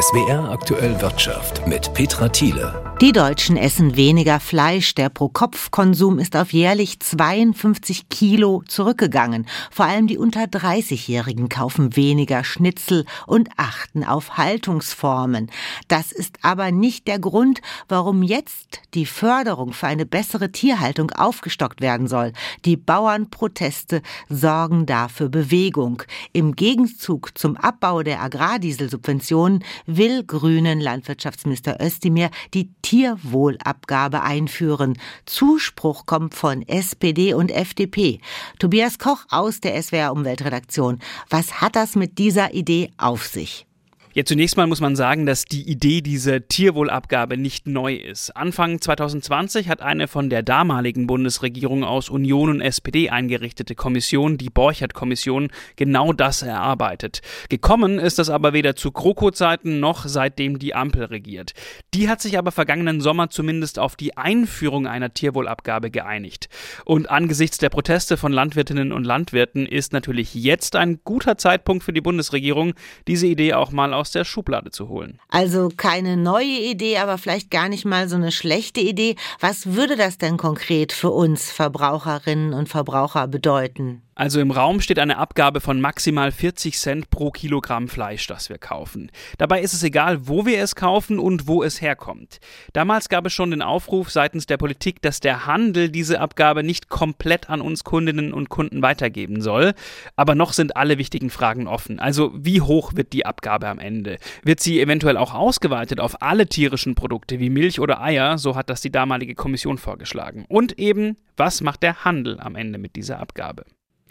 SWR aktuell Wirtschaft mit Petra Thiele. Die Deutschen essen weniger Fleisch. Der Pro-Kopf-Konsum ist auf jährlich 52 Kilo zurückgegangen. Vor allem die unter 30-Jährigen kaufen weniger Schnitzel und achten auf Haltungsformen. Das ist aber nicht der Grund, warum jetzt die Förderung für eine bessere Tierhaltung aufgestockt werden soll. Die Bauernproteste sorgen dafür Bewegung. Im Gegenzug zum Abbau der Agrardieselsubventionen will grünen Landwirtschaftsminister Özdemir die Tierwohlabgabe einführen. Zuspruch kommt von SPD und FDP. Tobias Koch aus der SWR Umweltredaktion. Was hat das mit dieser Idee auf sich? Ja, zunächst mal muss man sagen, dass die Idee dieser Tierwohlabgabe nicht neu ist. Anfang 2020 hat eine von der damaligen Bundesregierung aus Union und SPD eingerichtete Kommission, die Borchert-Kommission, genau das erarbeitet. Gekommen ist das aber weder zu Kroko-Zeiten noch seitdem die Ampel regiert. Die hat sich aber vergangenen Sommer zumindest auf die Einführung einer Tierwohlabgabe geeinigt. Und angesichts der Proteste von Landwirtinnen und Landwirten ist natürlich jetzt ein guter Zeitpunkt für die Bundesregierung, diese Idee auch mal aus aus der Schublade zu holen. Also keine neue Idee, aber vielleicht gar nicht mal so eine schlechte Idee. Was würde das denn konkret für uns Verbraucherinnen und Verbraucher bedeuten? Also im Raum steht eine Abgabe von maximal 40 Cent pro Kilogramm Fleisch, das wir kaufen. Dabei ist es egal, wo wir es kaufen und wo es herkommt. Damals gab es schon den Aufruf seitens der Politik, dass der Handel diese Abgabe nicht komplett an uns Kundinnen und Kunden weitergeben soll. Aber noch sind alle wichtigen Fragen offen. Also wie hoch wird die Abgabe am Ende? Wird sie eventuell auch ausgeweitet auf alle tierischen Produkte wie Milch oder Eier? So hat das die damalige Kommission vorgeschlagen. Und eben, was macht der Handel am Ende mit dieser Abgabe?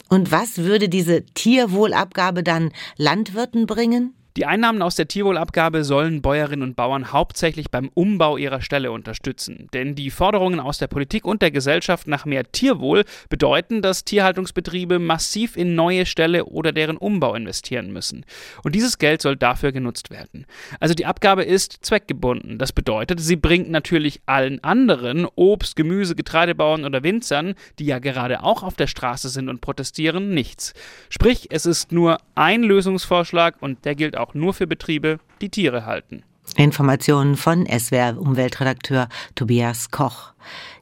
Und was würde diese Tierwohlabgabe dann Landwirten bringen? Die Einnahmen aus der Tierwohlabgabe sollen Bäuerinnen und Bauern hauptsächlich beim Umbau ihrer Ställe unterstützen. Denn die Forderungen aus der Politik und der Gesellschaft nach mehr Tierwohl bedeuten, dass Tierhaltungsbetriebe massiv in neue Ställe oder deren Umbau investieren müssen. Und dieses Geld soll dafür genutzt werden. Also die Abgabe ist zweckgebunden. Das bedeutet, sie bringt natürlich allen anderen Obst, Gemüse, Getreidebauern oder Winzern, die ja gerade auch auf der Straße sind und protestieren, nichts. Sprich, es ist nur ein Lösungsvorschlag und der gilt auch auch nur für Betriebe, die Tiere halten. Informationen von SWR Umweltredakteur Tobias Koch.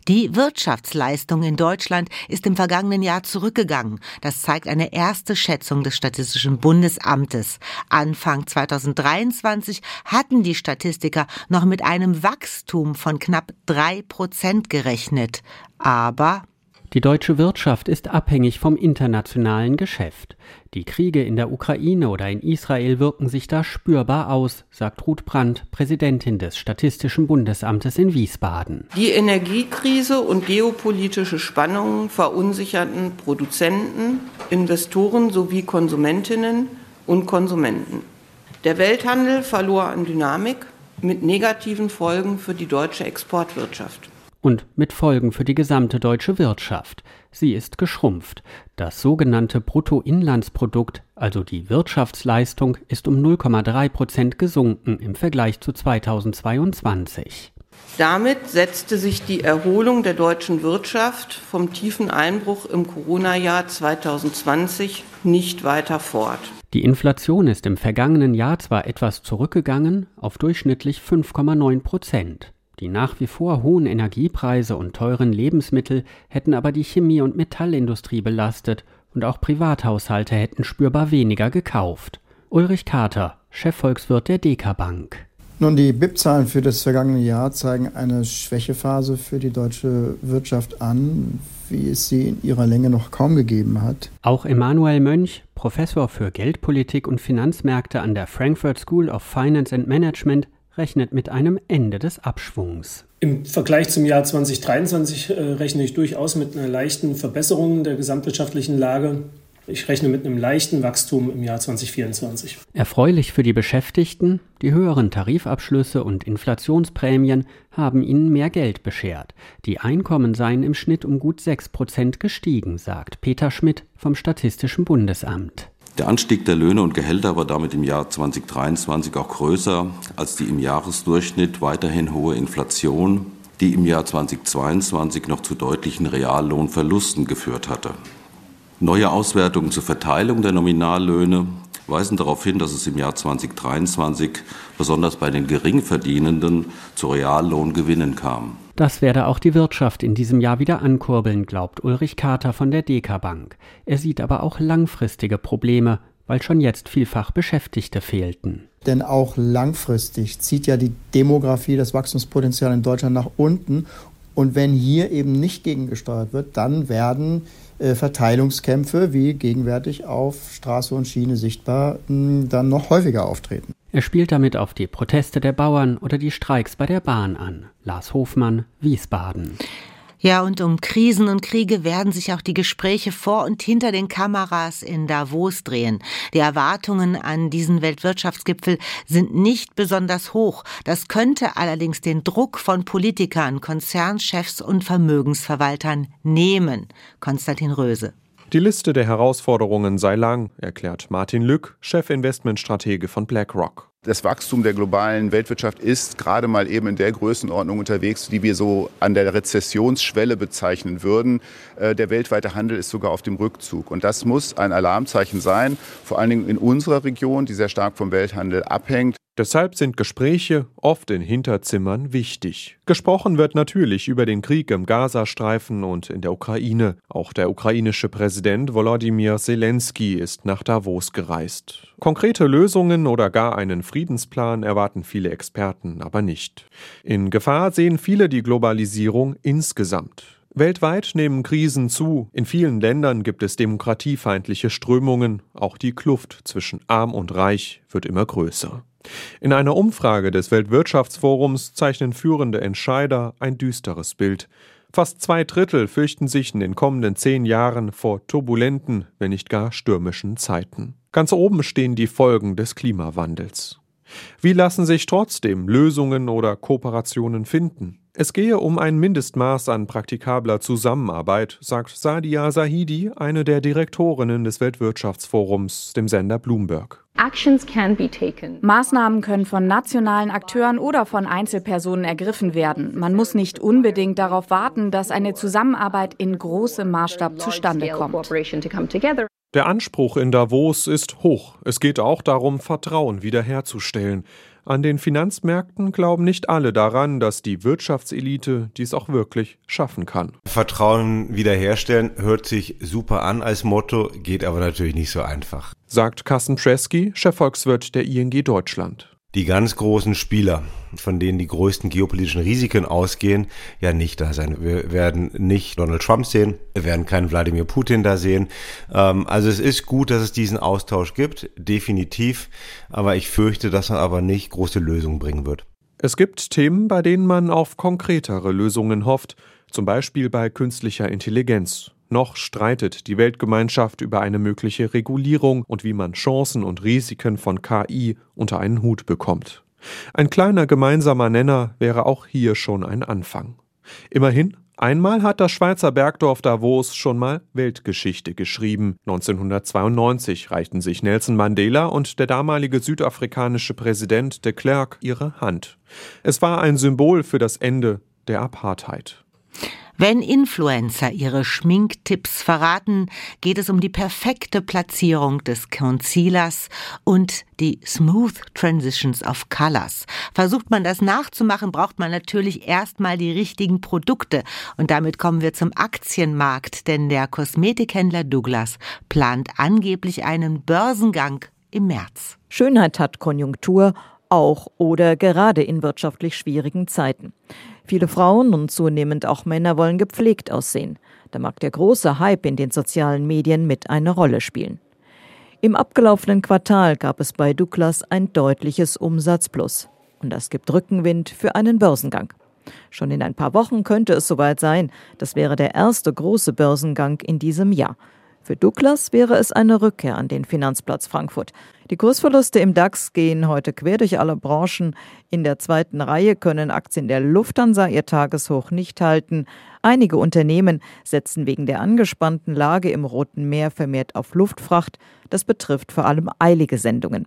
Die Wirtschaftsleistung in Deutschland ist im vergangenen Jahr zurückgegangen. Das zeigt eine erste Schätzung des Statistischen Bundesamtes. Anfang 2023 hatten die Statistiker noch mit einem Wachstum von knapp drei Prozent gerechnet. Aber die deutsche Wirtschaft ist abhängig vom internationalen Geschäft. Die Kriege in der Ukraine oder in Israel wirken sich da spürbar aus, sagt Ruth Brandt, Präsidentin des Statistischen Bundesamtes in Wiesbaden. Die Energiekrise und geopolitische Spannungen verunsicherten Produzenten, Investoren sowie Konsumentinnen und Konsumenten. Der Welthandel verlor an Dynamik mit negativen Folgen für die deutsche Exportwirtschaft und mit Folgen für die gesamte deutsche Wirtschaft. Sie ist geschrumpft. Das sogenannte Bruttoinlandsprodukt, also die Wirtschaftsleistung, ist um 0,3 Prozent gesunken im Vergleich zu 2022. Damit setzte sich die Erholung der deutschen Wirtschaft vom tiefen Einbruch im Corona-Jahr 2020 nicht weiter fort. Die Inflation ist im vergangenen Jahr zwar etwas zurückgegangen auf durchschnittlich 5,9 Prozent. Die nach wie vor hohen Energiepreise und teuren Lebensmittel hätten aber die Chemie- und Metallindustrie belastet und auch Privathaushalte hätten spürbar weniger gekauft. Ulrich Kater, Chefvolkswirt der Deka Bank. Nun, die BIP-Zahlen für das vergangene Jahr zeigen eine Schwächephase für die deutsche Wirtschaft an, wie es sie in ihrer Länge noch kaum gegeben hat. Auch Emanuel Mönch, Professor für Geldpolitik und Finanzmärkte an der Frankfurt School of Finance and Management, rechnet mit einem Ende des Abschwungs. Im Vergleich zum Jahr 2023 äh, rechne ich durchaus mit einer leichten Verbesserung der gesamtwirtschaftlichen Lage. Ich rechne mit einem leichten Wachstum im Jahr 2024. Erfreulich für die Beschäftigten, die höheren Tarifabschlüsse und Inflationsprämien haben ihnen mehr Geld beschert. Die Einkommen seien im Schnitt um gut 6 Prozent gestiegen, sagt Peter Schmidt vom Statistischen Bundesamt. Der Anstieg der Löhne und Gehälter war damit im Jahr 2023 auch größer als die im Jahresdurchschnitt weiterhin hohe Inflation, die im Jahr 2022 noch zu deutlichen Reallohnverlusten geführt hatte. Neue Auswertungen zur Verteilung der Nominallöhne weisen darauf hin, dass es im Jahr 2023 besonders bei den Geringverdienenden zu Reallohngewinnen kam. Das werde auch die Wirtschaft in diesem Jahr wieder ankurbeln, glaubt Ulrich Kater von der DK Bank. Er sieht aber auch langfristige Probleme, weil schon jetzt vielfach Beschäftigte fehlten. Denn auch langfristig zieht ja die Demografie das Wachstumspotenzial in Deutschland nach unten. Und wenn hier eben nicht gegengesteuert wird, dann werden Verteilungskämpfe wie gegenwärtig auf Straße und Schiene sichtbar mh, dann noch häufiger auftreten. Er spielt damit auf die Proteste der Bauern oder die Streiks bei der Bahn an. Lars Hofmann, Wiesbaden. Ja, und um Krisen und Kriege werden sich auch die Gespräche vor und hinter den Kameras in Davos drehen. Die Erwartungen an diesen Weltwirtschaftsgipfel sind nicht besonders hoch. Das könnte allerdings den Druck von Politikern, Konzernchefs und Vermögensverwaltern nehmen. Konstantin Röse. Die Liste der Herausforderungen sei lang, erklärt Martin Lück, Chefinvestmentstratege von BlackRock. Das Wachstum der globalen Weltwirtschaft ist gerade mal eben in der Größenordnung unterwegs, die wir so an der Rezessionsschwelle bezeichnen würden. Äh, der weltweite Handel ist sogar auf dem Rückzug. Und das muss ein Alarmzeichen sein, vor allen Dingen in unserer Region, die sehr stark vom Welthandel abhängt. Deshalb sind Gespräche oft in Hinterzimmern wichtig. Gesprochen wird natürlich über den Krieg im Gazastreifen und in der Ukraine. Auch der ukrainische Präsident Volodymyr Zelensky ist nach Davos gereist. Konkrete Lösungen oder gar einen Friedensplan erwarten viele Experten aber nicht. In Gefahr sehen viele die Globalisierung insgesamt. Weltweit nehmen Krisen zu. In vielen Ländern gibt es demokratiefeindliche Strömungen. Auch die Kluft zwischen arm und reich wird immer größer. In einer Umfrage des Weltwirtschaftsforums zeichnen führende Entscheider ein düsteres Bild. Fast zwei Drittel fürchten sich in den kommenden zehn Jahren vor turbulenten, wenn nicht gar stürmischen Zeiten. Ganz oben stehen die Folgen des Klimawandels. Wie lassen sich trotzdem Lösungen oder Kooperationen finden? Es gehe um ein Mindestmaß an praktikabler Zusammenarbeit, sagt Sadia Sahidi, eine der Direktorinnen des Weltwirtschaftsforums, dem Sender Bloomberg. Maßnahmen können von nationalen Akteuren oder von Einzelpersonen ergriffen werden. Man muss nicht unbedingt darauf warten, dass eine Zusammenarbeit in großem Maßstab zustande kommt. Der Anspruch in Davos ist hoch. Es geht auch darum, Vertrauen wiederherzustellen. An den Finanzmärkten glauben nicht alle daran, dass die Wirtschaftselite dies auch wirklich schaffen kann. Vertrauen wiederherstellen hört sich super an als Motto, geht aber natürlich nicht so einfach. Sagt Carsten Presky, Chefvolkswirt der ING Deutschland die ganz großen Spieler, von denen die größten geopolitischen Risiken ausgehen, ja nicht da sein. Wir werden nicht Donald Trump sehen, wir werden keinen Wladimir Putin da sehen. Ähm, also es ist gut, dass es diesen Austausch gibt, definitiv, aber ich fürchte, dass er aber nicht große Lösungen bringen wird. Es gibt Themen, bei denen man auf konkretere Lösungen hofft, zum Beispiel bei künstlicher Intelligenz. Noch streitet die Weltgemeinschaft über eine mögliche Regulierung und wie man Chancen und Risiken von KI unter einen Hut bekommt. Ein kleiner gemeinsamer Nenner wäre auch hier schon ein Anfang. Immerhin, einmal hat das Schweizer Bergdorf Davos schon mal Weltgeschichte geschrieben. 1992 reichten sich Nelson Mandela und der damalige südafrikanische Präsident de Klerk ihre Hand. Es war ein Symbol für das Ende der Apartheid. Wenn Influencer ihre Schminktipps verraten, geht es um die perfekte Platzierung des Concealers und die Smooth Transitions of Colors. Versucht man das nachzumachen, braucht man natürlich erstmal die richtigen Produkte. Und damit kommen wir zum Aktienmarkt, denn der Kosmetikhändler Douglas plant angeblich einen Börsengang im März. Schönheit hat Konjunktur, auch oder gerade in wirtschaftlich schwierigen Zeiten. Viele Frauen und zunehmend auch Männer wollen gepflegt aussehen. Da mag der große Hype in den sozialen Medien mit eine Rolle spielen. Im abgelaufenen Quartal gab es bei Douglas ein deutliches Umsatzplus. Und das gibt Rückenwind für einen Börsengang. Schon in ein paar Wochen könnte es soweit sein. Das wäre der erste große Börsengang in diesem Jahr. Für Douglas wäre es eine Rückkehr an den Finanzplatz Frankfurt. Die Kursverluste im DAX gehen heute quer durch alle Branchen. In der zweiten Reihe können Aktien der Lufthansa ihr Tageshoch nicht halten. Einige Unternehmen setzen wegen der angespannten Lage im Roten Meer vermehrt auf Luftfracht. Das betrifft vor allem eilige Sendungen.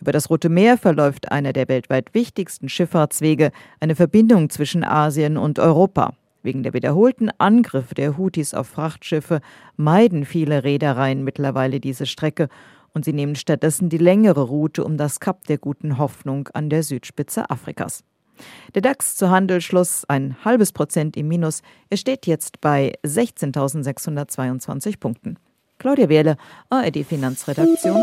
Über das Rote Meer verläuft einer der weltweit wichtigsten Schifffahrtswege, eine Verbindung zwischen Asien und Europa. Wegen der wiederholten Angriffe der Houthis auf Frachtschiffe meiden viele Reedereien mittlerweile diese Strecke und sie nehmen stattdessen die längere Route um das Kap der guten Hoffnung an der Südspitze Afrikas. Der DAX zu Handelsschluss ein halbes Prozent im Minus. Er steht jetzt bei 16.622 Punkten. Claudia Wehrle, ARD Finanzredaktion.